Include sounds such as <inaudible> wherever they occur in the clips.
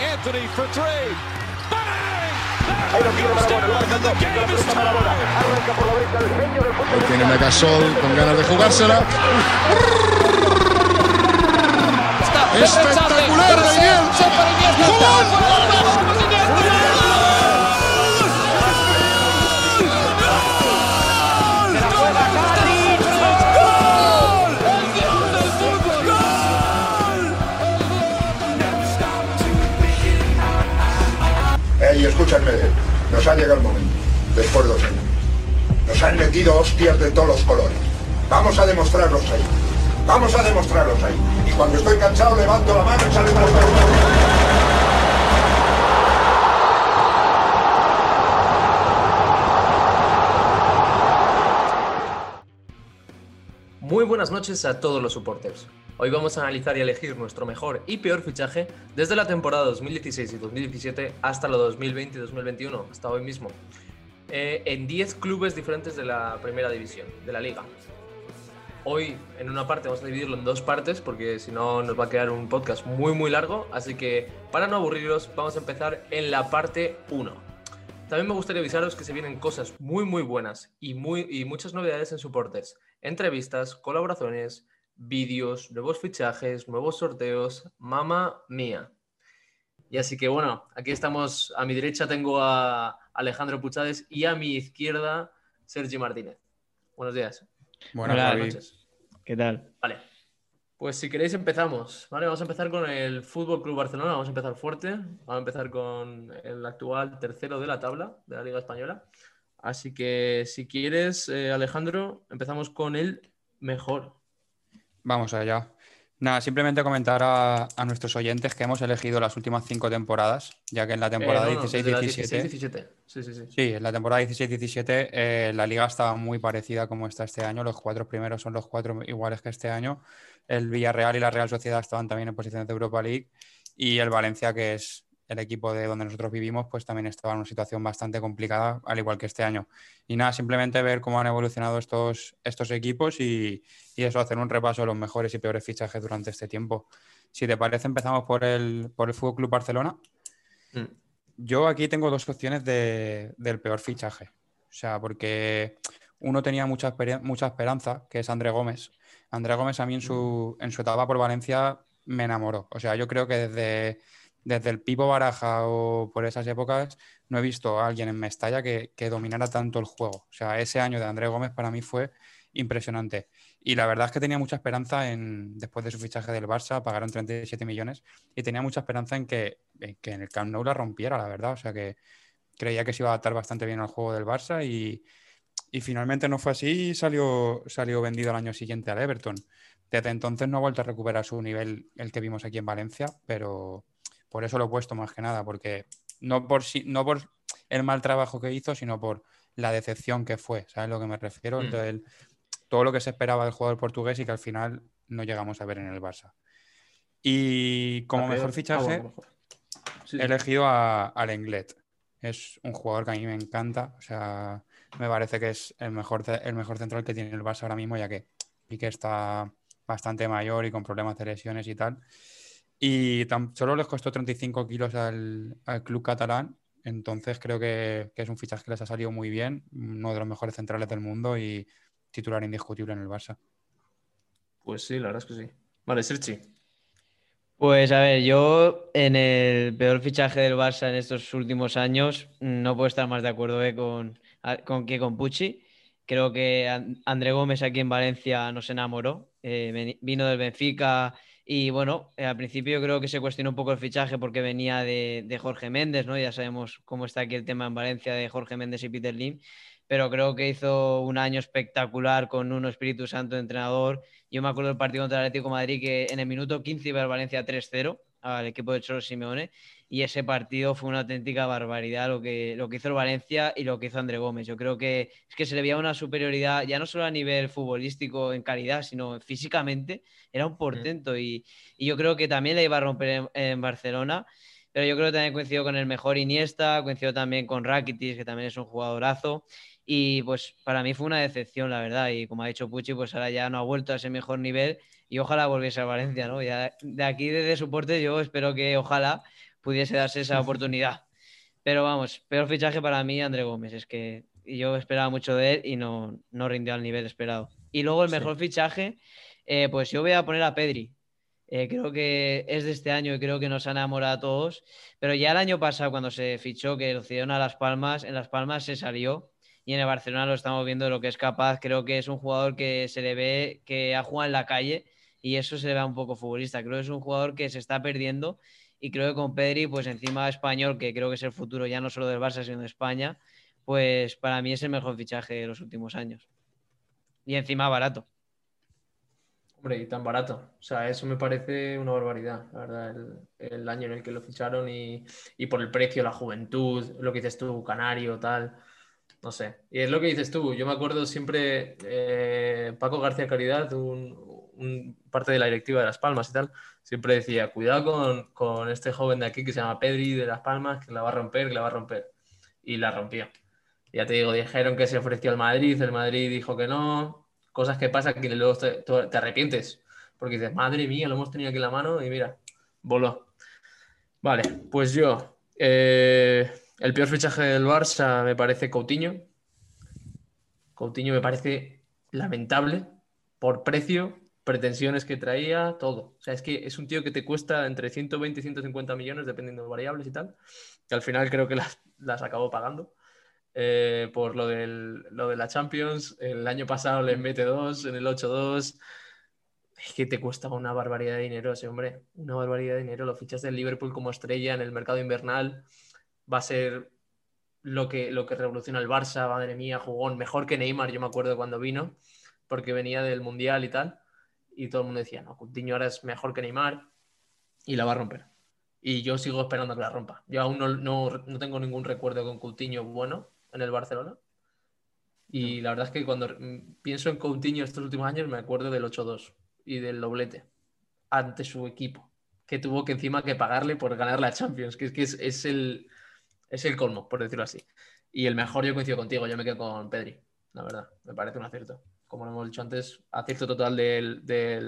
Anthony for three. Ahí tiene Megasol con ganas de jugársela. Espectacular, Daniel. Ey, escúchame, nos ha llegado el momento, después de dos años. Nos han metido hostias de todos los colores. Vamos a demostrarlos ahí. Vamos a demostrarlos ahí. Y cuando estoy cansado levanto la mano y sale más Muy buenas noches a todos los supporters. Hoy vamos a analizar y elegir nuestro mejor y peor fichaje desde la temporada 2016 y 2017 hasta la 2020 y 2021, hasta hoy mismo, eh, en 10 clubes diferentes de la primera división, de la liga. Hoy en una parte vamos a dividirlo en dos partes porque si no nos va a quedar un podcast muy muy largo, así que para no aburriros vamos a empezar en la parte 1. También me gustaría avisaros que se vienen cosas muy muy buenas y, muy, y muchas novedades en supporters, entrevistas, colaboraciones, vídeos, nuevos fichajes, nuevos sorteos, mamá mía. Y así que bueno, aquí estamos, a mi derecha tengo a Alejandro Puchades y a mi izquierda Sergi Martínez. Buenos días. Buenas Hola, noches. ¿Qué tal? Vale. Pues si queréis empezamos, ¿vale? Vamos a empezar con el Fútbol Club Barcelona, vamos a empezar fuerte, vamos a empezar con el actual tercero de la tabla de la Liga Española. Así que si quieres, eh, Alejandro, empezamos con el mejor. Vamos allá. Nada, simplemente comentar a, a nuestros oyentes que hemos elegido las últimas cinco temporadas, ya que en la temporada Eh, no, no, desde la 16-17, 16-17. Sí, sí, sí. sí, en la temporada 16-17 eh, la liga estaba muy parecida como está este año. Los cuatro primeros son los cuatro iguales que este año. El Villarreal y la Real Sociedad estaban también en posiciones de Europa League y el Valencia, que es el equipo de donde nosotros vivimos, pues también estaba en una situación bastante complicada, al igual que este año. Y nada, simplemente ver cómo han evolucionado estos, estos equipos y, y eso, hacer un repaso de los mejores y peores fichajes durante este tiempo. Si te parece, empezamos por el, por el Fútbol Club Barcelona. Mm. Yo aquí tengo dos opciones de- del peor fichaje. O sea, porque uno tenía mucha, esperanza, que es André Gómez. André Gómez a mí en su, en su etapa por Valencia me enamoró. O sea, yo creo que desde, desde el Pipo Baraja o por esas épocas no he visto a alguien en Mestalla que, que dominara tanto el juego. O sea, ese año de André Gómez para mí fue impresionante. Y la verdad es que tenía mucha esperanza en, después de su fichaje del Barça, pagaron 37 millones, y tenía mucha esperanza en que, en que en el Camp Nou la rompiera, la verdad. O sea que creía que se iba a adaptar bastante bien al juego del Barça y, y finalmente no fue así y salió, salió vendido al año siguiente al Everton. Desde entonces no ha vuelto a recuperar su nivel, el que vimos aquí en Valencia, pero por eso lo he puesto más que nada, porque no por, si- no por el mal trabajo que hizo, sino por la decepción que fue, ¿sabes a lo que me refiero? Mm. Entonces, el- todo lo que se esperaba del jugador portugués y que al final no llegamos a ver en el Barça. Y como mejor ah, fichaje, bueno. Sí, he elegido a, a Lenglet. Es un jugador que a mí me encanta. O sea, me parece que es el mejor, el mejor central que tiene el Barça ahora mismo, ya que Piqué está bastante mayor y con problemas de lesiones y tal. Y tan- solo les costó 35 kilos al, al club catalán. Entonces creo que, que es un fichaje que les ha salido muy bien. Uno de los mejores centrales del mundo y titular indiscutible en el Barça. Pues sí, la verdad es que sí. Vale, Sergi. Pues a ver, yo en el peor fichaje del Barça en estos últimos años no puedo estar más de acuerdo eh, con, con que con Pucci. Creo que An- André Gómez aquí en Valencia nos enamoró. eh, vino del Benfica y bueno, eh, al principio creo que se cuestionó un poco el fichaje porque venía de, de Jorge Méndez, ¿no? Ya sabemos cómo está aquí el tema en Valencia de Jorge Méndez y Peter Lim, pero creo que hizo un año espectacular con un Espíritu Santo de entrenador. Yo me acuerdo del partido contra el Atlético Madrid que en el minuto 15 iba el Valencia 3-0 al equipo de Cholo Simeone y ese partido fue una auténtica barbaridad lo que, lo que hizo el Valencia y lo que hizo André Gómez. Yo creo que es que se le veía una superioridad ya no solo a nivel futbolístico en calidad, sino físicamente. Era un portento y, y yo creo que también le iba a romper en, en Barcelona. Pero yo creo que también coincidió con el mejor Iniesta, coincidió también con Rakitic, que también es un jugadorazo. Y pues para mí fue una decepción, la verdad. Y como ha dicho Pucci, pues ahora ya no ha vuelto a ese mejor nivel y ojalá volviese a Valencia, ¿no? Ya de aquí desde soporte yo espero que ojalá, pudiese darse esa <laughs> oportunidad. Pero vamos, peor fichaje para mí, André Gómez. Es que yo esperaba mucho de él y no, no rindió al nivel esperado. Y luego el mejor fichaje, eh, pues yo voy a poner a Pedri. Eh, creo que es de este año y creo que nos ha enamorado a todos. Pero ya el año pasado, cuando se fichó, que lo cedieron a Las Palmas, en Las Palmas se salió y en el Barcelona lo estamos viendo de lo que es capaz. Creo que es un jugador que se le ve que ha jugado en la calle y eso se ve un poco futbolista. Creo que es un jugador que se está perdiendo y creo que con Pedri, pues encima español, que creo que es el futuro ya no solo del Barça, sino de España, pues para mí es el mejor fichaje de los últimos años. Y encima barato. Hombre, y tan barato. O sea, eso me parece una barbaridad, la verdad, el, año en el que lo ficharon y, por el precio, la juventud, lo que dices tú, Canario, tal. No sé. Y es lo que dices tú. Yo me acuerdo siempre, eh, Paco García Caridad, un, parte de la directiva de Las Palmas y tal, siempre decía, cuidado con, con, este joven de aquí que se llama Pedri de Las Palmas, que la va a romper, que la va a romper. Y la rompió. Ya te digo, dijeron que se ofreció al Madrid, el Madrid dijo que no, cosas que pasan que luego te, arrepientes, porque dices, madre mía, lo hemos tenido aquí en la mano y mira, voló. Vale, pues yo, eh, el peor fichaje del Barça me parece Coutinho. Coutinho me parece lamentable por precio, pretensiones que traía, todo. O sea, es que es un tío que te cuesta entre 120 y 150 millones, dependiendo de variables y tal, que al final creo que las, las acabó pagando. Eh, por lo, del, lo de la Champions. El año pasado le mete dos, en el 8-2. Es que te cuesta una barbaridad de dinero ese hombre, una barbaridad de dinero. Lo fichas del Liverpool como estrella en el mercado invernal. Va a ser lo que, lo que revoluciona el Barça, madre mía, jugón, mejor que Neymar, yo me acuerdo cuando vino, porque venía del Mundial y tal. Y todo el mundo decía, no, Coutinho ahora es mejor que Neymar y la va a romper. Y yo sigo esperando que la rompa. Yo aún no, no, no tengo ningún recuerdo con Coutinho bueno, en el Barcelona. Y la verdad es que cuando pienso en Coutinho estos últimos años me acuerdo del 8-2 y del doblete ante su equipo, que tuvo que encima que pagarle por ganar la Champions, que es que es, el, es el colmo, por decirlo así. Y el mejor yo coincido contigo, yo me quedo con Pedri, la verdad, me parece un acierto. Como lo hemos dicho antes, acierto total de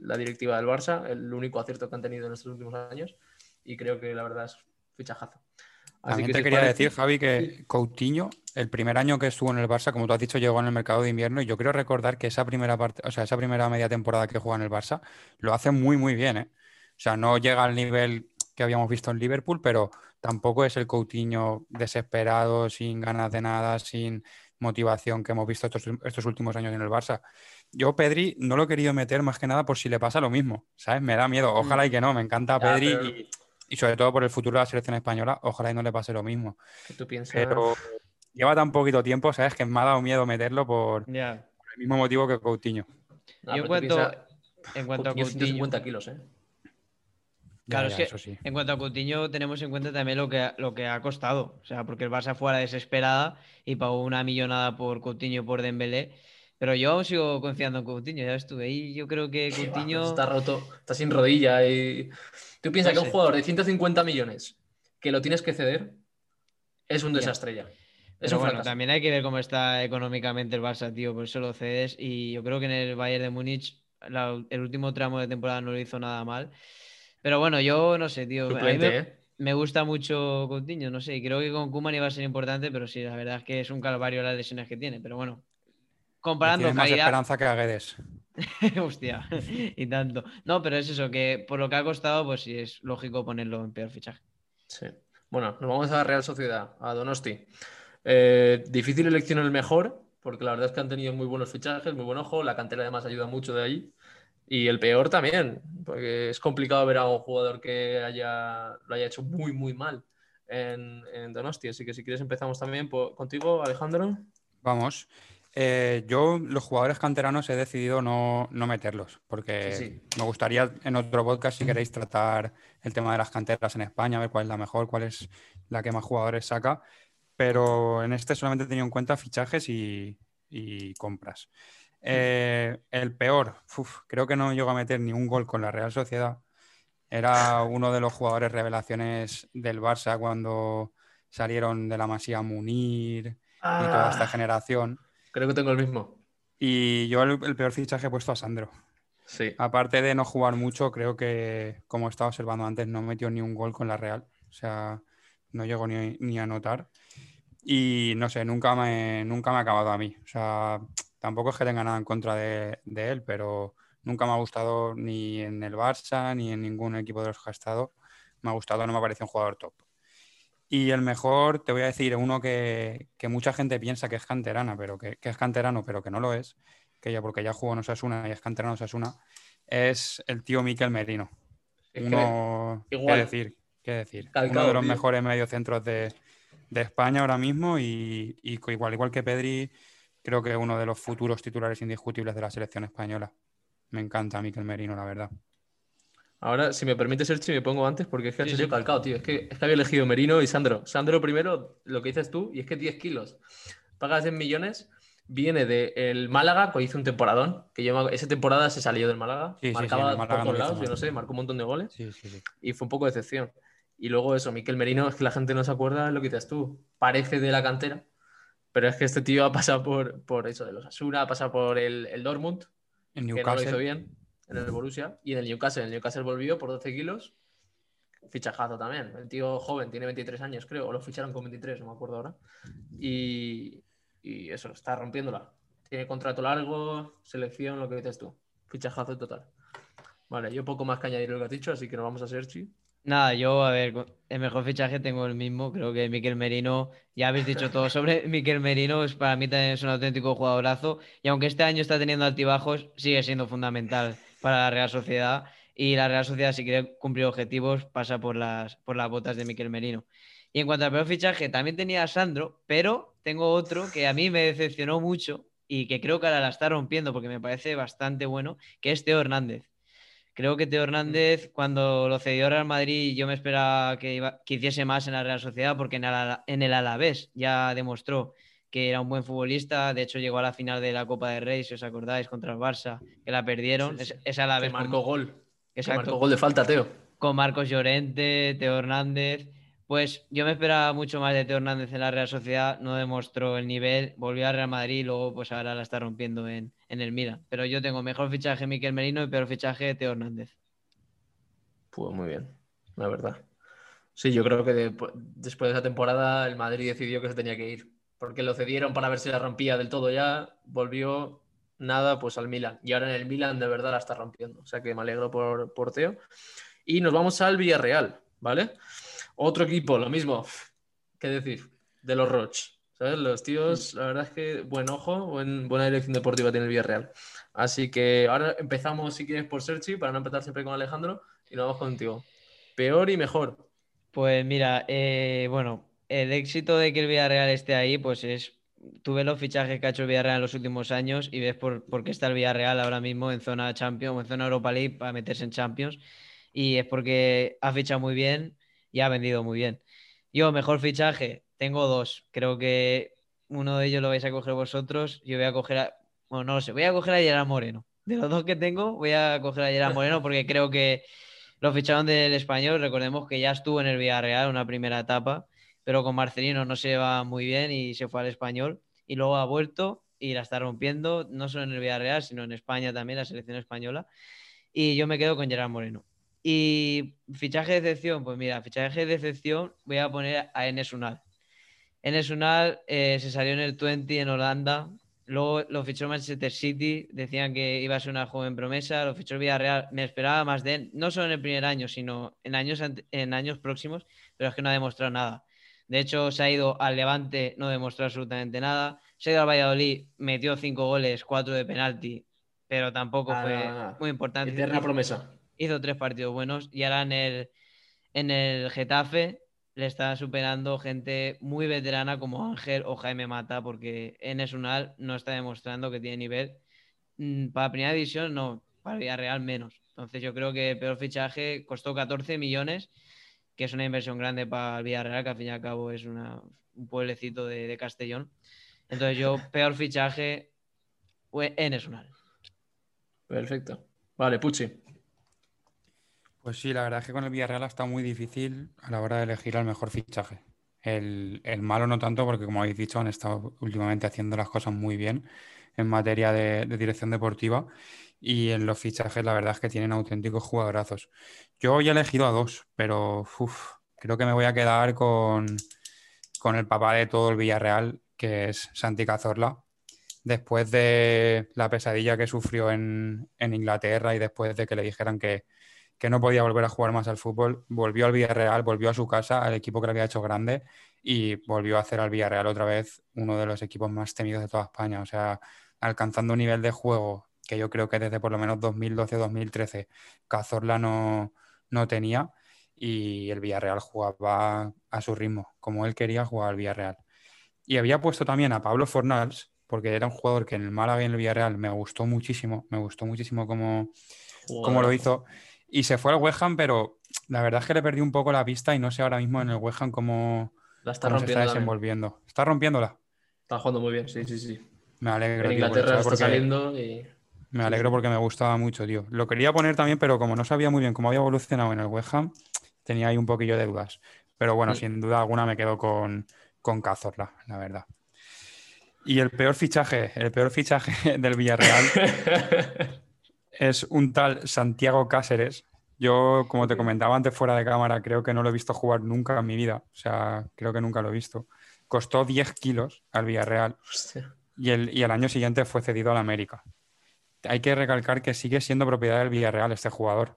la directiva del Barça, el único acierto que han tenido en estos últimos años, y creo que la verdad es fichajazo. También te quería decir, Javi, que Coutinho, el primer año que estuvo en el Barça, como tú has dicho, llegó en el mercado de invierno y yo quiero recordar que esa primera parte, o sea, esa primera media temporada que juega en el Barça, lo hace muy, muy bien, ¿eh? O sea, no llega al nivel que habíamos visto en Liverpool, pero tampoco es el Coutinho desesperado, sin ganas de nada, sin motivación que hemos visto estos, últimos años en el Barça. Yo, Pedri, no lo he querido meter más que nada por si le pasa lo mismo, ¿sabes? Me da miedo. Ojalá y que no, me encanta Pedri y y sobre todo por el futuro de la selección española, ojalá y no le pase lo mismo. tú piensas? Pero lleva tan poquito tiempo, ¿sabes? Que me ha dado miedo meterlo por, el mismo motivo que Coutinho. en cuanto, en cuanto a Coutinho... 150 kilos, ¿eh? Claro, es que en cuanto a Coutinho tenemos en cuenta también lo que, lo que ha costado. O sea, porque el Barça fue a la desesperada y pagó una millonada por Coutinho y por Dembélé. Pero yo aún sigo confiando en Coutinho, ya estuve ahí. Yo creo que Coutinho... Está roto, está sin rodilla y... Tú piensas que un jugador de 150 millones que lo tienes que ceder es un desastre ya. Es bueno, también hay que ver cómo está económicamente el Barça, tío, por eso lo cedes. Y yo creo que en el Bayern de Múnich el último tramo de temporada no lo hizo nada mal. Pero bueno, yo no sé, tío. ¿eh? me, gusta mucho Coutinho, no sé. Creo que con Kuman iba a ser importante, pero sí, la verdad es que es un calvario las lesiones que tiene. Pero bueno, comparando tiene más esperanza que a Guedes. <laughs> Hostia, <laughs> y tanto. No, pero es eso, que por lo que ha costado, pues sí es lógico ponerlo en peor fichaje. Sí. Bueno, nos vamos a la Real Sociedad, a Donosti. Eh, difícil elección el mejor, porque la verdad es que han tenido muy buenos fichajes, muy buen ojo. La cantera además ayuda mucho de ahí. Y el peor también, porque es complicado ver a un jugador que haya, lo haya hecho muy, muy mal en, en Donosti. Así que si quieres empezamos también contigo, Alejandro. Vamos. Eh, yo los jugadores canteranos he decidido no, meterlos, porque me gustaría en otro podcast, si queréis, tratar el tema de las canteras en España, ver cuál es la mejor, cuál es la que más jugadores saca, pero en este solamente he tenido en cuenta fichajes y, compras. Eh, el peor, creo que no llego a meter ni un gol con la Real Sociedad. Era uno de los jugadores revelaciones del Barça cuando salieron de la Masía Munir y toda esta ah. generación. Creo que tengo el mismo. Y yo el, peor fichaje he puesto a Sandro. Sí. Aparte de no jugar mucho, creo que, como estaba observando antes, no metió ni un gol con la Real. O sea, no llego ni, a notar. Y no sé, nunca me, nunca me ha acabado a mí. O sea, tampoco es que tenga nada en contra de, él, pero nunca me ha gustado ni en el Barça ni en ningún equipo de los que ha estado. Me ha gustado, no me parece un jugador top. Y el mejor, te voy a decir, uno que, mucha gente piensa que es canterana, pero que, es canterano, pero que no lo es, que ya porque ya jugó en Osasuna y es canterano Osasuna, es el tío Miquel Merino. Uno, ¿qué decir? ¿Qué decir? Uno de los mejores mediocentros de, de España ahora mismo y, igual, igual que Pedri, creo que uno de los futuros titulares indiscutibles de la selección española. Me encanta Miquel Merino, la verdad. Ahora, si me permite, Sergio, me pongo antes porque es que ha calcado, tío. Es que, es que había elegido Merino y Sandro. Sandro primero, lo que dices tú, y es que 10 kilos. Pagas 10 millones, viene del Málaga, que hizo un temporadón, que yo, esa temporada se salió del Málaga. marcaba por todos lados, yo no sé, marcó un montón de goles. Y fue un poco de decepción. Y luego eso, Miquel Merino, es que la gente no se acuerda de lo que dices tú. Parece de la cantera, pero es que este tío ha pasado por, por eso, de los Asura, ha pasado por el, el Dortmund, en Newcastle. que no lo hizo bien en el Borussia y en el Newcastle. En el Newcastle volvió por 12 kilos. Fichajazo también. El tío joven, tiene 23 años, creo, o lo ficharon con 23, no me acuerdo ahora. Y, y eso, está rompiéndola. Tiene contrato largo, selección, lo que dices tú. Fichajazo total. Vale, yo poco más que añadir lo que has dicho, así que nos vamos a Serchi. Nada, yo, a ver, el mejor fichaje tengo el mismo. Creo que Miquel Merino, ya habéis dicho todo sobre <laughs> Miquel Merino, es, para mí también es un auténtico jugadorazo. Y aunque este año está teniendo altibajos, sigue siendo fundamental para la Real Sociedad. Y la Real Sociedad, si quiere cumplir objetivos, pasa por las, por las botas de Miquel Merino. Y en cuanto al peor fichaje, también tenía a Sandro, pero tengo otro que a mí me decepcionó mucho y que creo que ahora la está rompiendo porque me parece bastante bueno, que es Teo Hernández. Creo que Teo Hernández, cuando lo cedió Real Madrid, yo me esperaba que, hiciese más en la Real Sociedad, porque en, el Alavés ya demostró que era un buen futbolista. De hecho, llegó a la final de la Copa de Rey, si os acordáis, contra el Barça, que la perdieron. Es, Alavés. marcó gol. Exacto. marcó gol de falta, Teo. Con Marcos Llorente, Teo Hernández. Pues yo me esperaba mucho más de Teo Hernández en la Real Sociedad, no demostró el nivel, volvió a Real Madrid y luego pues ahora la está rompiendo en, el Milan. Pero yo tengo mejor fichaje Miquel Merino y peor fichaje Teo Hernández. Pues muy bien, la verdad. Sí, yo creo que después de esa temporada el Madrid decidió que se tenía que ir, porque lo cedieron para ver si la rompía del todo ya, volvió nada pues al Milan y ahora en el Milan de verdad la está rompiendo. O sea que me alegro por, por Teo. Y nos vamos al Villarreal, ¿vale? Otro equipo, lo mismo. ¿Qué decir? De los Roch. ¿Sabes? Los tíos, la verdad es que buen ojo, buena dirección deportiva tiene el Villarreal. Así que ahora empezamos, si quieres, por Serchi, para no empezar siempre con Alejandro, y nos vamos contigo. Peor y mejor. Pues mira, eh, bueno, el éxito de que el Villarreal esté ahí, pues es. Tú ves los fichajes que ha hecho el Villarreal en los últimos años y ves por, por qué está el Villarreal ahora mismo en zona Champions o en zona Europa League para meterse en Champions. Y es porque ha fichado muy bien, y ha vendido muy bien. Yo, mejor fichaje, tengo dos. Creo que uno de ellos lo vais a coger vosotros. Yo voy a coger a. Bueno, no lo sé, voy a coger a Gerard Moreno. De los dos que tengo, voy a coger a Gerard Moreno porque creo que lo ficharon del español. Recordemos que ya estuvo en el Villarreal una primera etapa, pero con Marcelino no se va muy bien y se fue al español. Y luego ha vuelto y la está rompiendo, no solo en el Villarreal, sino en España también, la selección española. Y yo me quedo con Gerard Moreno. Y fichaje de excepción, pues mira, fichaje de excepción voy a poner a Enes Unal. Enes Unal eh, se salió en el 20 en Holanda, luego lo fichó Manchester City, decían que iba a ser una joven promesa, lo fichó Villarreal, me esperaba más de él, no solo en el primer año, sino en años, en años próximos, pero es que no ha demostrado nada. De hecho, se ha ido al Levante, no demostró absolutamente nada. Se ha ido al Valladolid, metió cinco goles, cuatro de penalti, pero tampoco ah, fue muy importante. Eterna promesa hizo tres partidos buenos y ahora en el, en el Getafe le está superando gente muy veterana como Ángel o Jaime Mata, porque en Esunal no está demostrando que tiene nivel. Mm, para primera división, no, para Villarreal menos. Entonces yo creo que el peor fichaje costó 14 millones, que es una inversión grande para el Villarreal, que al fin y al cabo es una, un pueblecito de, de Castellón. Entonces yo, <laughs> peor fichaje en Esunal. Perfecto. Vale, Pucci. Pues sí, la verdad es que con el Villarreal estado muy difícil a la hora de elegir al mejor fichaje. El, malo no tanto, porque como habéis dicho, han estado últimamente haciendo las cosas muy bien en materia de, dirección deportiva y en los fichajes la verdad es que tienen auténticos jugadorazos. Yo hoy he elegido a dos, pero creo que me voy a quedar con, con el papá de todo el Villarreal, que es Santi Cazorla. Después de la pesadilla que sufrió en, en Inglaterra y después de que le dijeran que, que no podía volver a jugar más al fútbol, volvió al Villarreal, volvió a su casa, al equipo que le había hecho grande y volvió a hacer al Villarreal otra vez uno de los equipos más temidos de toda España. O sea, alcanzando un nivel de juego que yo creo que desde por lo menos 2012-2013 Cazorla no, no tenía y el Villarreal jugaba a su ritmo, como él quería jugar al Villarreal. Y había puesto también a Pablo Fornals, porque era un jugador que en el Málaga y en el Villarreal me gustó muchísimo, me gustó muchísimo cómo, cómo lo hizo. Y se fue al West Ham, pero la verdad es que le perdí un poco la pista y no sé ahora mismo en el West Ham cómo, La está cómo se está también. desenvolviendo. Está rompiéndola. Está jugando muy bien, sí, sí, sí. Me alegro, En Inglaterra está porque- saliendo y. Me alegro porque me gustaba mucho, tío. Lo quería poner también, pero como no sabía muy bien cómo había evolucionado en el West Ham, tenía ahí un poquillo de dudas. Pero bueno, Mm. sin duda alguna me quedo con, con Cazorla, la verdad. Y el peor fichaje, el peor fichaje <laughs> del Villarreal <laughs> es un tal Santiago Cáceres. Yo, como te comentaba antes fuera de cámara, creo que no lo he visto jugar nunca en mi vida. O sea, creo que nunca lo he visto. Costó 10 kilos al Villarreal y el, y el año siguiente fue cedido al América. Hay que recalcar que sigue siendo propiedad del Villarreal este jugador.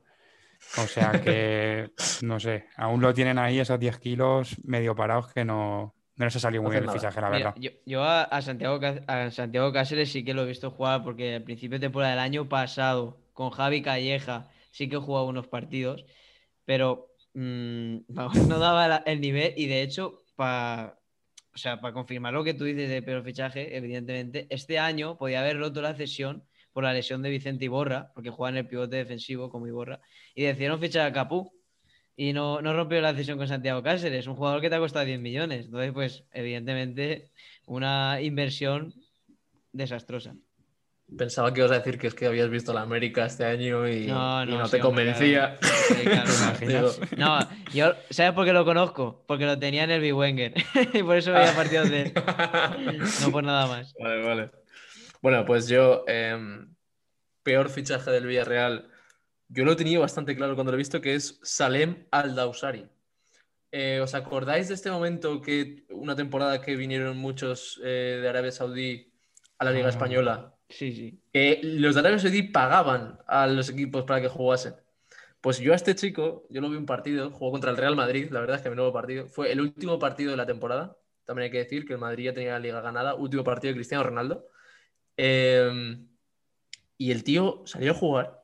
O sea que, <laughs> no sé, aún lo tienen ahí esos 10 kilos medio parados que no, no ha salido muy bien el fichaje, la Mira, verdad. yo, yo a, a Santiago, a Santiago Cáceres sí que lo he visto jugar porque al principio de temporada del año pasado con Javi Calleja sí que jugaba unos partidos, pero mm, <laughs> no daba la- el nivel y de hecho para o sea, confirmar lo que tú dices de peor fichaje, evidentemente, este año podía haber roto la cesión por la lesión de Vicente Iborra, porque juega en el pivote defensivo como Iborra, y decidieron fichar a Capú. Y no, no rompió la cesión con Santiago Cáceres, un jugador que te ha costado 10 millones. Entonces, pues, evidentemente, una inversión desastrosa. Pensaba que ibas a decir que es que habías visto la América este año y No, y no, no sí, te hombre, convencía. claro. <laughs> No, yo, ¿sabes por qué lo conozco? Porque lo tenía en el Big Wenger. <laughs> y por eso veía partidos de él. No por nada más. <laughs> Vale, vale. Bueno, pues yo, em, peor fichaje del Villarreal, yo lo he tenido bastante claro cuando lo he visto, que es Salem Al-Dausari. Eh, ¿os acordáis de este momento que una temporada que vinieron muchos eh, de Arabia Saudí a la Liga Ah. Española? Sí, sí. que los de Arabia Saudí pagaban a los equipos para que jugasen. Pues yo a este chico, yo lo vi un partido, jugó contra el Real Madrid, la verdad es que mi nuevo partido, fue el último partido de la temporada. También hay que decir que el Madrid ya tenía la liga ganada, último partido de Cristiano Ronaldo. Eh, y el tío salió a jugar.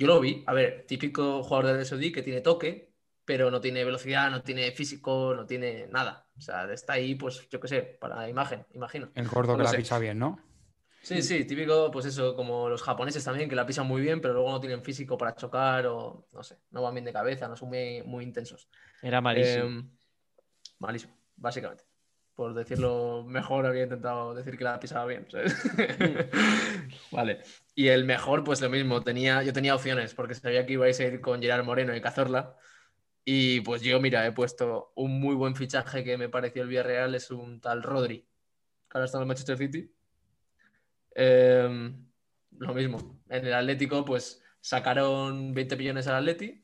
Yo lo vi, a ver, típico jugador de Arabia Saudí que tiene toque, pero no tiene velocidad, no tiene físico, no tiene nada. O sea, está ahí, pues yo qué sé, para imagen, imagino. El gordo No que la sé. pisa bien, ¿no? Sí, sí, típico, pues eso, como los japoneses también, que la pisan muy bien, pero luego no tienen físico para chocar o no sé, no van bien de cabeza, no son muy, muy intensos. Era malísimo. Eh, malísimo, básicamente. Por decirlo mejor, habría intentado decir que la pisaba bien. ¿sabes? <laughs> vale. Y el mejor, pues lo mismo, tenía, yo tenía opciones, porque sabía que ibais a ir con Gerard Moreno y Cazorla. Y pues yo, mira, he puesto un muy buen fichaje que me pareció el Villarreal, es un tal Rodri, que ahora está en el Manchester City. Eh, lo mismo, en el Atlético, pues sacaron 20 millones al Atleti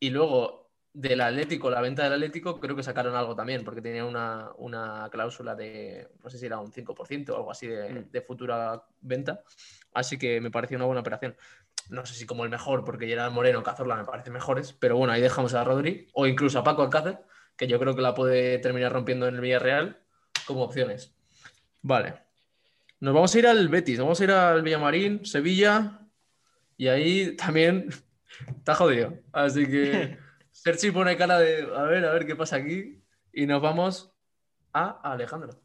y luego del Atlético, la venta del Atlético, creo que sacaron algo también, porque tenía una, una cláusula de, no sé si era un 5% o algo así de, Mm. de futura venta. Así que me pareció una buena operación. No sé si como el mejor, porque Gerard Moreno, Cazorla me parecen mejores, pero bueno, ahí dejamos a Rodri o incluso a Paco Alcácer, que yo creo que la puede terminar rompiendo en el Villarreal como opciones. Vale. Nos vamos a ir al Betis, vamos a ir al Villamarín, Sevilla, y ahí también <laughs> está jodido. Así que Sergi pone cara de a ver, a ver qué pasa aquí, y nos vamos a Alejandro.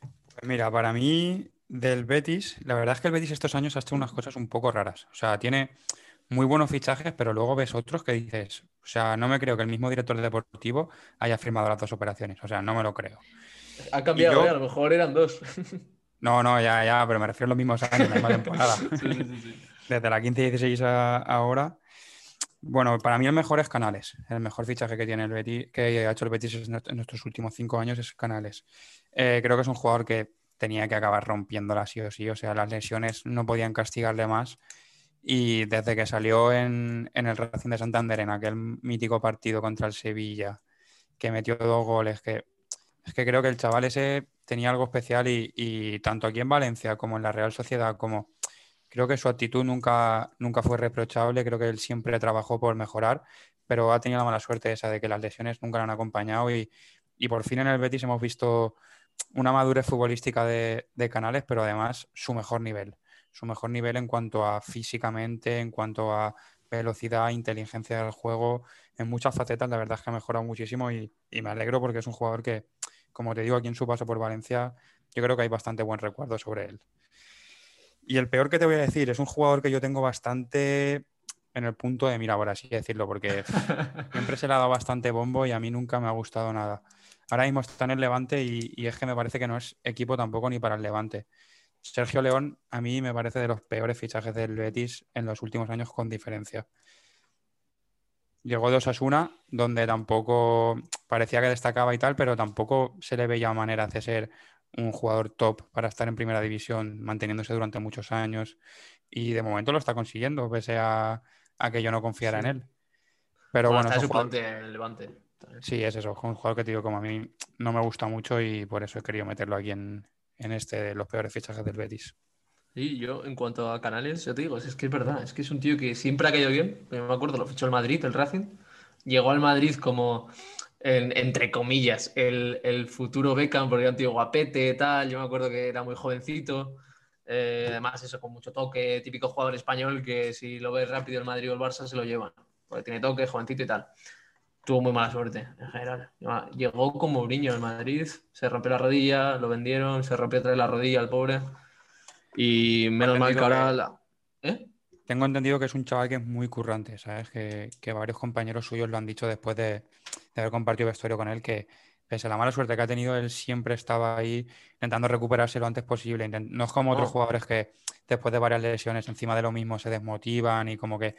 Pues mira, para mí, del Betis, la verdad es que el Betis estos años ha hecho unas cosas un poco raras. O sea, tiene muy buenos fichajes, pero luego ves otros que dices, o sea, no me creo que el mismo director deportivo haya firmado las dos operaciones. O sea, no me lo creo. Ha cambiado, yo- ¿eh? a lo mejor eran dos. <laughs> No, no, ya, ya, pero me refiero a los mismos años, la misma temporada. <laughs> Sí, sí, sí. Desde la 15 y 16 a ahora. Bueno, para mí el mejor es Canales. El mejor fichaje que tiene el Betis, que ha hecho el Betis en nuestros últimos cinco años es Canales. Eh, creo que es un jugador que tenía que acabar rompiéndola sí o sí. O sea, las lesiones no podían castigarle más. Y desde que salió en, el Racing de Santander, en aquel mítico partido contra el Sevilla, que metió dos goles, que es que creo que el chaval ese tenía algo especial y tanto aquí en Valencia como en la Real Sociedad, como creo que su actitud nunca, nunca fue reprochable, creo que él siempre trabajó por mejorar, pero ha tenido la mala suerte esa de que las lesiones nunca lo han acompañado y, y por fin en el Betis hemos visto una madurez futbolística de, de, Canales, pero además su mejor nivel. Su mejor nivel en cuanto a físicamente, en cuanto a velocidad, inteligencia del juego, en muchas facetas, la verdad es que ha mejorado muchísimo y, y, me alegro porque es un jugador que, como te digo, aquí en su paso por Valencia, yo creo que hay bastante buen recuerdo sobre él. Y el peor que te voy a decir, es un jugador que yo tengo bastante en el punto de mira, por así decirlo, porque <laughs> siempre se le ha dado bastante bombo y a mí nunca me ha gustado nada. Ahora mismo está en el Levante y, y, es que me parece que no es equipo tampoco ni para el Levante. Sergio León a mí me parece de los peores fichajes del Betis en los últimos años con diferencia. Llegó de Osasuna, donde tampoco parecía que destacaba y tal, pero tampoco se le veía maneras de ser un jugador top para estar en primera división, manteniéndose durante muchos años. Y de momento lo está consiguiendo, pese a, a que yo no confiara sí. en él. Pero bueno, bueno es un en el Levante. Sí, es eso, un jugador que te digo, como a mí no me gusta mucho y por eso he querido meterlo aquí en, en este de los peores fichajes del Betis. Sí, yo en cuanto a Canales, yo te digo, es que es verdad, es que es un tío que siempre ha caído bien. Yo me acuerdo, lo fichó el Madrid, el Racing. Llegó al Madrid como, en, entre comillas, el, el, futuro Beckham, porque era un tío guapete, tal. Yo me acuerdo que era muy jovencito. Eh, además, eso con mucho toque, típico jugador español que si lo ves rápido el Madrid o el Barça se lo llevan, porque tiene toque, jovencito y tal. Tuvo muy mala suerte en general. Llegó como Mourinho en Madrid, se rompió la rodilla, lo vendieron, se rompió otra vez la rodilla al pobre. Y menos mal que ahora. La... ¿Eh? Tengo entendido que es un chaval que es muy currante, ¿sabes? Que, que varios compañeros suyos lo han dicho después de, de, haber compartido vestuario con él, que pese a la mala suerte que ha tenido, él siempre estaba ahí intentando recuperarse lo antes posible. No es como otros oh. jugadores que después de varias lesiones encima de lo mismo se desmotivan y como que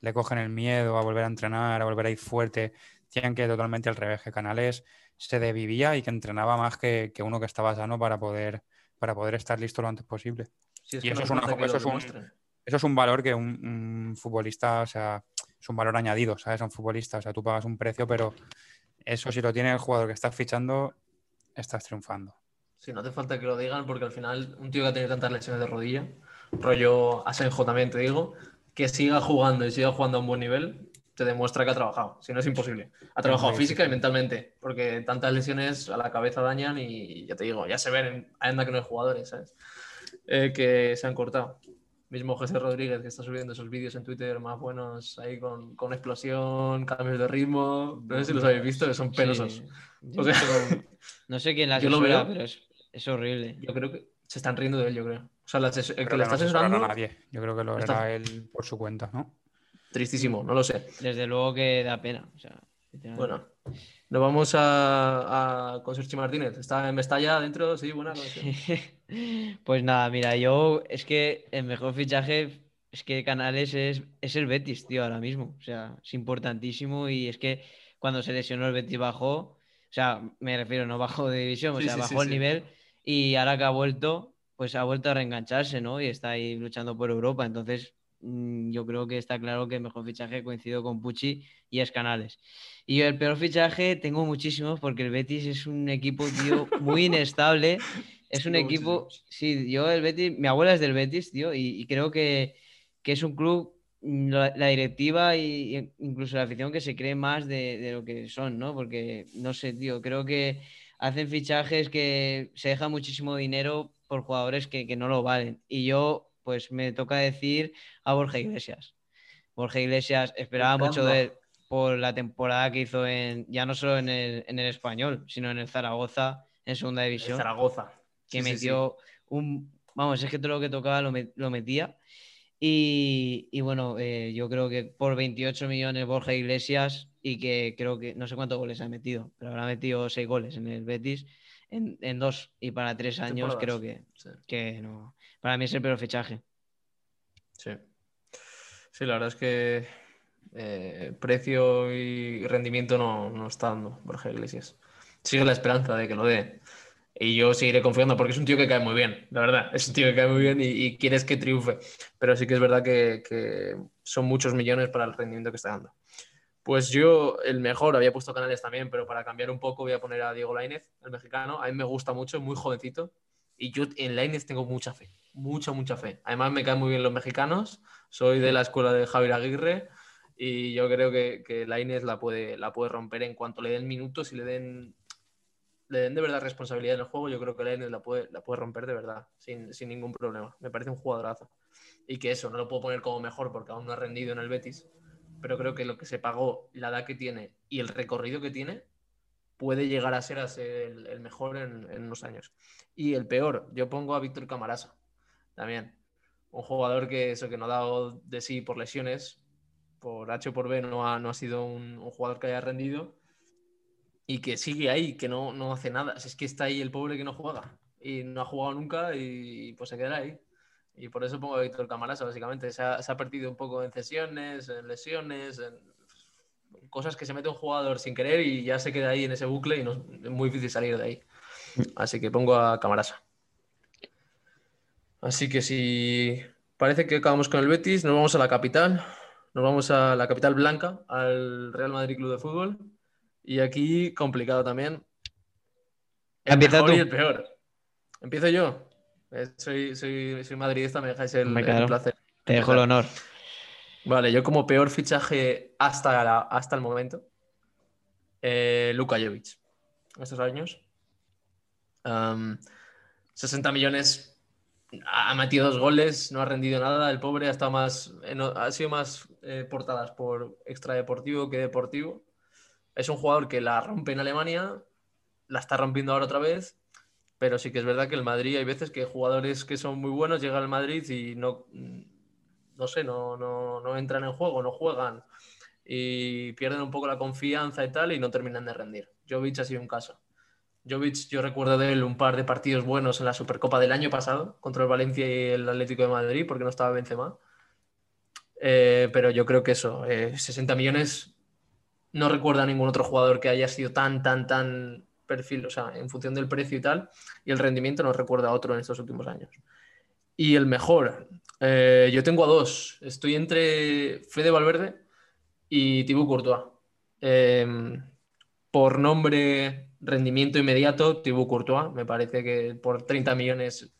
le cogen el miedo a volver a entrenar, a volver a ir fuerte. Tienen que totalmente al revés, que Canales se desvivía y que entrenaba más que, que uno que estaba sano para poder, para poder estar listo lo antes posible. Es y eso, no es una, eso, es un, eso, es un, valor que un, un, futbolista, o sea, es un valor añadido, ¿sabes? A un futbolista, o sea, tú pagas un precio, pero eso si lo tiene el jugador que estás fichando, estás triunfando. Sí, no hace falta que lo digan porque al final un tío que ha tenido tantas lesiones de rodilla, rollo Asenjo también te digo, que siga jugando y siga jugando a un buen nivel, te demuestra que ha trabajado. Si no es imposible. Ha trabajado sí, física sí. y mentalmente, porque tantas lesiones a la cabeza dañan y ya te digo, ya se ven, anda que no hay jugadores, ¿sabes? Eh, que se han cortado. Mismo José Rodríguez que está subiendo esos vídeos en Twitter más buenos ahí con, con, explosión, cambios de ritmo. No sé si los habéis visto, que son penosos. Sí. O sea, <laughs> no sé quién la yo lo veo, pero es, es, horrible. Yo creo que se están riendo de él, yo creo. O sea, el Creo que le está no asesorando. a nadie. Yo creo que lo Está- era él por su cuenta, ¿no? Tristísimo, no lo sé. Desde luego que da pena. O sea. Bueno, nos vamos a, a con Sergi Martínez. Está en Mestalla adentro, sí, buena conexión. <laughs> Pues nada, mira, yo es que el mejor fichaje es que Canales es, es el Betis, tío, ahora mismo. O sea, es importantísimo y es que cuando se lesionó el Betis bajó, o sea, me refiero, no bajó de división, o Sí, sea, sí, bajó sí, el nivel y ahora que ha vuelto, pues ha vuelto a reengancharse, ¿no? Y está ahí luchando por Europa. Entonces, yo creo que está claro que el mejor fichaje coincido con Pucci y es Canales. Y el peor fichaje tengo muchísimos porque el Betis es un equipo, tío, muy <laughs> inestable. Es un equipo, muchísimos. sí, yo el Betis, mi abuela es del Betis, tío, y, y creo que, que es un club, mm, la, la directiva y, y incluso la afición que se cree más de, de lo que son, ¿no? Porque, no sé, tío, creo que hacen fichajes que se deja muchísimo dinero por jugadores que, que no lo valen. Y yo, pues me toca decir a Borja Iglesias. Borja Iglesias, esperaba mucho de él por la temporada que hizo en, ya no solo en el, en el español, sino en el Zaragoza, en segunda El división Zaragoza. que Sí, sí, sí. metió un. Vamos, es que todo lo que tocaba lo, met- lo metía. Y, y bueno, eh, yo creo que por 28 millones Borja Iglesias y que creo que no sé cuántos goles ha metido, pero habrá metido 6 goles en el Betis en, en dos y para tres años creo que, Sí. que no. Para mí es el peor fichaje. Sí. Sí, la verdad es que eh, precio y rendimiento no, no está dando Borja Iglesias. Sigue la esperanza de que lo dé. Y yo seguiré confiando porque es un tío que cae muy bien, la verdad. Es un tío que cae muy bien y, quieres que triunfe. Pero sí que es verdad que, que, son muchos millones para el rendimiento que está dando. Pues yo, el mejor, había puesto Canales también, pero para cambiar un poco voy a poner a Diego Lainez, el mexicano. A mí me gusta mucho, muy jovencito. Y yo en Lainez tengo mucha fe, mucha, mucha fe. Además me caen muy bien los mexicanos. Soy de la escuela de Javier Aguirre y yo creo que, que Lainez la puede, la puede romper en cuanto le den minutos y le den le den de verdad responsabilidad en el juego, yo creo que Lainez la puede, la puede romper de verdad, sin, ningún problema. Me parece un jugadorazo. Y que eso, no lo puedo poner como mejor porque aún no ha rendido en el Betis, pero creo que lo que se pagó, la edad que tiene y el recorrido que tiene, puede llegar a ser, a ser el, mejor en, unos años. Y el peor, yo pongo a Víctor Camarasa, también. Un jugador que eso que no ha dado de sí por lesiones, por H o por B no ha, no ha sido un jugador que haya rendido y que sigue ahí, que no, no hace nada. es que está ahí el pobre que no juega y no ha jugado nunca y, pues se quedará ahí. Y por eso pongo a Víctor Camarasa, básicamente. Se ha, se ha, perdido un poco en cesiones, en lesiones, en cosas que se mete un jugador sin querer y ya se queda ahí en ese bucle y no, es muy difícil salir de ahí. Así que pongo a Camarasa. Así que si parece que acabamos con el Betis, nos vamos a la capital. Nos vamos a la capital blanca, al Real Madrid Club de Fútbol. Y aquí complicado también. El Empieza mejor y el peor. Empiezo yo. Eh, soy, soy, soy madridista, me dejáis el, placer. Te dejo el honor. Vale, yo como peor fichaje hasta, hasta el momento, eh, Luka Jovic. Estos años. 60 millones, ha metido dos goles, no ha rendido nada. El pobre ha, estado más, ha sido más eh, portadas por extradeportivo que deportivo es un jugador que la rompe en Alemania, la está rompiendo ahora otra vez, pero sí que es verdad que el Madrid hay veces que jugadores que son muy buenos llegan al Madrid y no, no sé, no, no, entran en juego, no juegan y pierden un poco la confianza y tal y no terminan de rendir. Jovic ha sido un caso. Jovic, yo recuerdo de él un par de partidos buenos en la Supercopa del año pasado contra el Valencia y el Atlético de Madrid porque no estaba Benzema. Eh, pero yo creo que eso, 60 eh, millones no recuerdo a ningún otro jugador que haya sido tan, tan, tan perfil, o sea, en función del precio y tal, y el rendimiento no recuerda a otro en estos últimos años. Y el mejor, eh, yo tengo a dos. Estoy entre Fede Valverde y Thibaut Courtois. Em, por nombre, rendimiento inmediato, Thibaut Courtois. Me parece que por 30 millones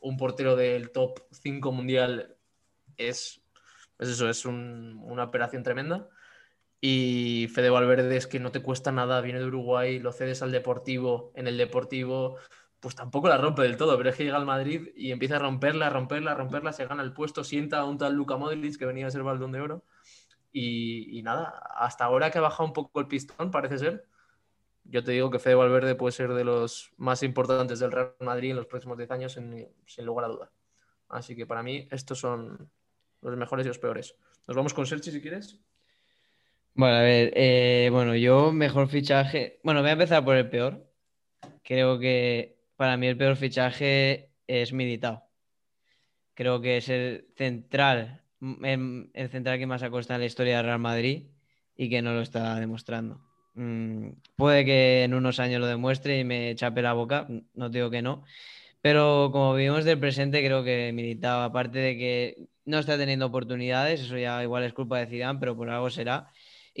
un portero del top 5 mundial es, eso, es una operación tremenda. Y Fede Valverde es que no te cuesta nada, viene de Uruguay, lo cedes al Deportivo, en el Deportivo, pues tampoco la rompe del todo, pero es que llega al Madrid y empieza a romperla, romperla, romperla, se gana el puesto, sienta a un tal Luca Modric que venía a ser baldón de oro. Y, nada, hasta ahora que ha bajado un poco el pistón, parece ser. Yo te digo que Fede Valverde puede ser de los más importantes del Real Madrid en los próximos 10 años, sin, sin lugar a duda. Así que para mí, estos son los mejores y los peores. Nos vamos con Serchi si quieres. Bueno, a ver, eh, bueno, yo mejor fichaje. Bueno, voy a empezar por el peor. Creo que para mí el peor fichaje es Militao. Creo que es el central, mm, el, central que más ha costado en la historia del Real Madrid y que no lo está demostrando. Mm, puede que en unos años lo demuestre y me chape la boca, no digo que no, pero como vivimos del presente, creo que Militao, aparte de que no está teniendo oportunidades, eso ya igual es culpa de Zidane, pero por algo será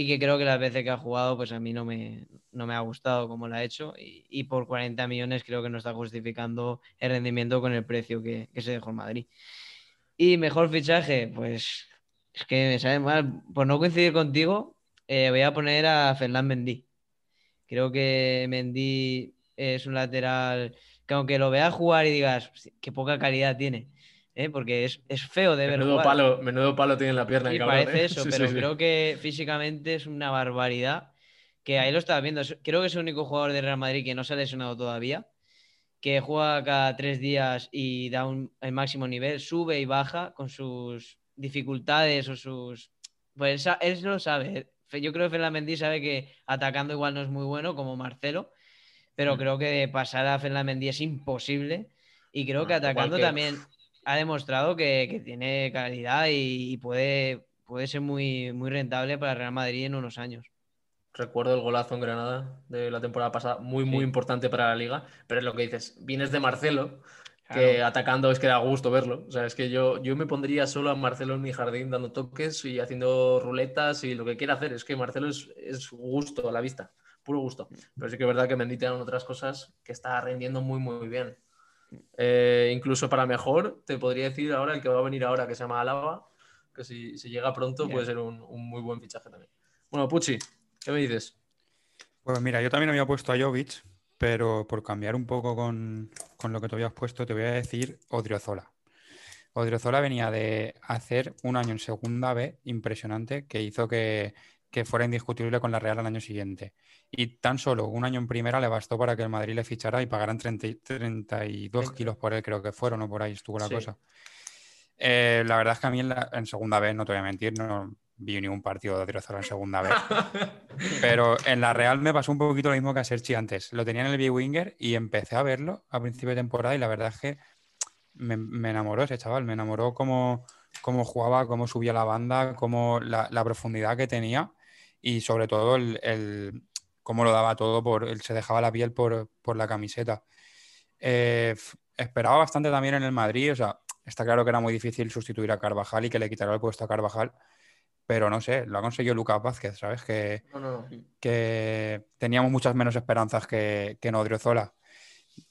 y que creo que las veces que ha jugado, pues a mí no me, no me ha gustado como lo ha hecho y, por 40 millones creo que no está justificando el rendimiento con el precio que, se dejó en Madrid. Y mejor fichaje, pues es que me sabe mal, por no coincidir contigo, eh, voy a poner a Fernán Mendy. Creo que Mendy es un lateral que aunque lo veas jugar y digas, qué poca calidad tiene, ¿eh? porque es, feo de ver. Menudo palo, menudo palo tiene en la pierna. Sí, parece ¿eh? eso, pero creo que físicamente es una barbaridad. Que ahí lo estaba viendo. Creo que es el único jugador de Real Madrid que no se ha lesionado todavía. Que juega cada tres días y da un, el máximo nivel, sube y baja con sus dificultades o sus. Pues él, lo sabe. Yo creo que Fernández sabe que atacando igual no es muy bueno, como Marcelo, pero mm. creo que pasar a Fernández es imposible. Y creo que atacando también ha demostrado que, tiene calidad y, puede, puede ser muy, muy rentable para Real Madrid en unos años. Recuerdo el golazo en Granada de la temporada pasada, muy, muy importante para la liga. Pero es lo que dices, vienes de Marcelo, que atacando es que da gusto verlo. O sea, es que yo, yo me pondría solo a Marcelo en mi jardín dando toques y haciendo ruletas y lo que quiera hacer. Es que Marcelo es, es gusto a la vista, puro gusto. Pero sí que es verdad que Mendy en otras cosas que está rendiendo muy, muy bien. Eh, incluso para mejor, te podría decir ahora el que va a venir ahora, que se llama Álava, que si, llega pronto puede ser un, un, muy buen fichaje también. Bueno, Pucci, ¿qué me dices? Pues mira, yo también había puesto a Jovic, pero por cambiar un poco con, lo que te habías puesto, te voy a decir Odriozola. Odriozola venía de hacer un año en segunda B impresionante que hizo que, fuera indiscutible con la Real al año siguiente. Y tan solo un año en primera le bastó para que el Madrid le fichara y pagaran 32 kilos por él, creo que fueron, o por ahí estuvo la cosa. Eh, la verdad es que a mí en, en, segunda vez, no te voy a mentir, no, vi ningún partido de Odriozola en segunda vez. <laughs> Pero en la Real me pasó un poquito lo mismo que a Serchi antes. Lo tenía en el B-Winger y empecé a verlo a principio de temporada y la verdad es que me, enamoró ese chaval. Me enamoró cómo, cómo jugaba, cómo subía la banda, cómo la, profundidad que tenía y sobre todo el, cómo lo daba todo. por Él se dejaba la piel por, la camiseta. Eh, esperaba bastante también en el Madrid. O sea, está claro que era muy difícil sustituir a Carvajal y que le quitara el puesto a Carvajal pero no sé, lo ha conseguido Lucas Vázquez, ¿sabes? Que, que teníamos muchas menos esperanzas que, que en Odriozola.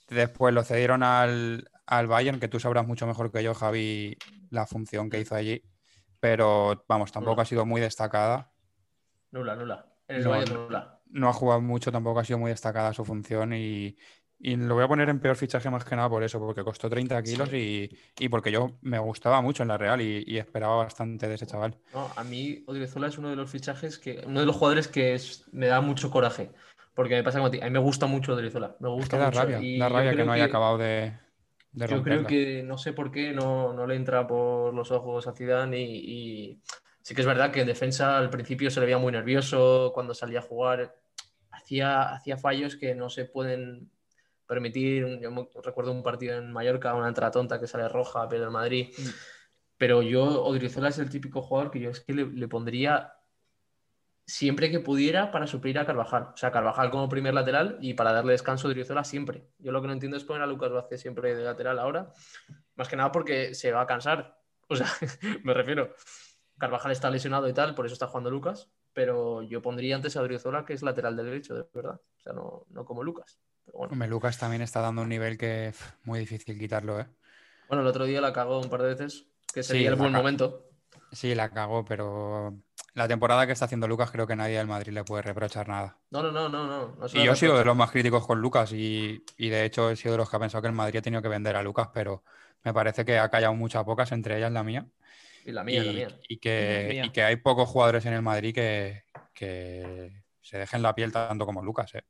Después lo cedieron al, al, Bayern, que tú sabrás mucho mejor que yo, Javi, la función que hizo allí. Pero vamos, tampoco ha sido muy destacada. Nula, nula. En el Bayern nula. No ha jugado mucho, tampoco ha sido muy destacada su función y, y lo voy a poner en peor fichaje más que nada por eso, porque costó 30 kilos y, porque yo me gustaba mucho en la Real y, esperaba bastante de ese chaval. No, a mí Odriozola es uno de los fichajes que, uno de los jugadores que me da mucho coraje, porque me pasa como a ti, a mí me gusta mucho Odriozola, me gusta da mucho. rabia, da rabia que no haya acabado de, de Yo creo que no sé por qué no, no, le entra por los ojos a Zidane y, y sí que es verdad que en defensa al principio se le veía muy nervioso cuando salía a jugar, hacía, hacía fallos que no se pueden permitir, yo recuerdo un partido en Mallorca, una entrada tonta que sale roja a Pedro Madrid, mm. pero yo, Odriozola es el típico jugador que yo es que le, pondría siempre que pudiera para suplir a Carvajal. O sea, Carvajal como primer lateral y para darle descanso a Odriozola siempre. Yo lo que no entiendo es poner a Lucas Vázquez siempre de lateral ahora, más que nada porque se va a cansar. O sea, <laughs> me refiero, Carvajal está lesionado y tal, por eso está jugando Lucas, pero yo pondría antes a Odriozola que es lateral derecho, de verdad. O sea, no, no como Lucas. Lucas también está dando un nivel que es muy difícil quitarlo, ¿eh? Bueno, el otro día la cagó un par de veces, que sería el buen momento. Sí, la cagó, pero la temporada que está haciendo Lucas creo que nadie del Madrid le puede reprochar nada. No, no, no, no. no, y yo he sido de los más críticos con Lucas y, de hecho he sido de los que ha pensado que el Madrid ha tenido que vender a Lucas, pero me parece que ha callado muchas pocas, entre ellas la mía. Y la mía, y, la mía. Y que, que, hay pocos jugadores en el Madrid que, que se dejen la piel tanto como Lucas, ¿eh?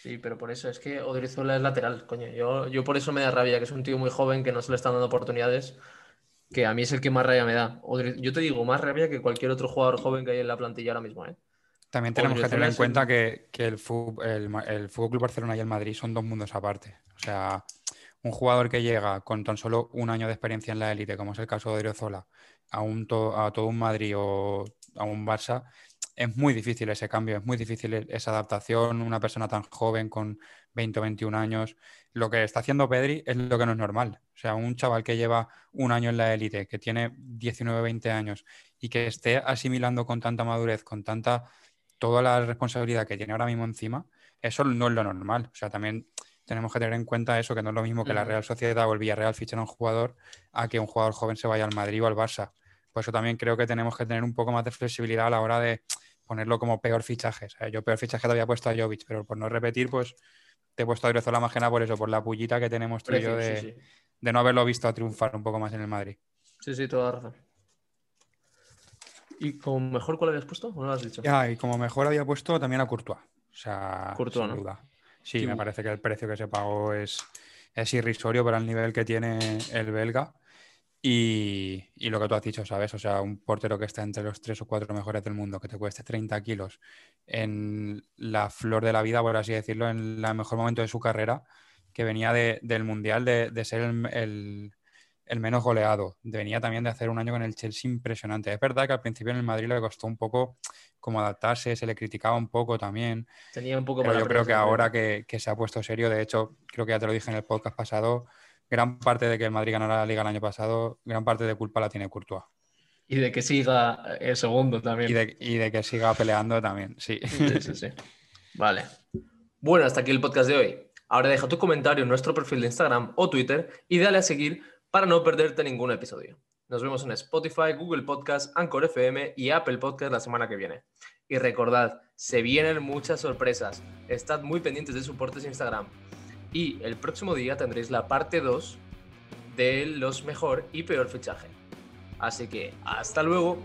Sí, pero por eso es que Odrizola es lateral, coño. Yo, yo por eso me da rabia, que es un tío muy joven que no se le están dando oportunidades, que a mí es el que más rabia me da. yo te digo, más rabia que cualquier otro jugador joven que hay en la plantilla ahora mismo, ¿eh? También tenemos que tener en cuenta que, el, fútbol, el, Fútbol Club Barcelona y el Madrid son dos mundos aparte. O sea, un jugador que llega con tan solo un año de experiencia en la élite, como es el caso de Odriozola, a, un a todo un Madrid o a un Barça, es muy difícil ese cambio, es muy difícil e-, esa adaptación, una persona tan joven con 20 o 21 años. Lo que está haciendo Pedri es lo que no es normal. O sea, un chaval que lleva un año en la élite, que tiene 19 o 20 años y que esté asimilando con tanta madurez, con tanta toda la responsabilidad que tiene ahora mismo encima, eso no es lo normal. O sea, también tenemos que tener en cuenta eso, que no es lo mismo que la Real Sociedad o el Villarreal fichen a un jugador a que un jugador joven se vaya al Madrid o al Barça. Por eso también creo que tenemos que tener un poco más de flexibilidad a la hora de ponerlo como peor fichaje. yo peor fichaje te había puesto a Jovic, pero por no repetir, pues te he puesto a Odriozola más que nada por eso, por la pullita que tenemos tú y yo de, no haberlo visto a triunfar un poco más en el Madrid. Sí, sí, toda razón. ¿Y como mejor cuál habías puesto? ¿O no lo has dicho? Ya, y como mejor había puesto también a Courtois. O sea, sin duda. Sí, me parece que el precio que se pagó es, es irrisorio para el nivel que tiene el belga. Y, lo que tú has dicho, ¿sabes? O sea, un portero que está entre los tres o cuatro mejores del mundo, que te cueste 30 kilos en la flor de la vida, por así decirlo, en el mejor momento de su carrera, que venía del Mundial, de, ser el, el menos goleado. Venía también de hacer un año con el Chelsea impresionante. Es verdad que al principio en el Madrid le costó un poco como adaptarse, se le criticaba un poco también. Tenía un poco Pero yo creo que ahora que, que se ha puesto serio, de hecho, creo que ya te lo dije en el podcast pasado, gran parte de que el Madrid ganara la liga el año pasado, gran parte de culpa la tiene Courtois. Y de que siga el segundo también. Y de, y de que siga peleando también, sí. Sí, sí, sí. Vale. Bueno, hasta aquí el podcast de hoy. Ahora deja tu comentario en nuestro perfil de Instagram o Twitter y dale a seguir para no perderte ningún episodio. Nos vemos en Spotify, Google Podcast, Anchor FM y Apple Podcast la semana que viene. Y recordad, se vienen muchas sorpresas. Estad muy pendientes de soportes Instagram. Y el próximo día tendréis la parte 2 de los mejor y peor fichaje. Así que hasta luego.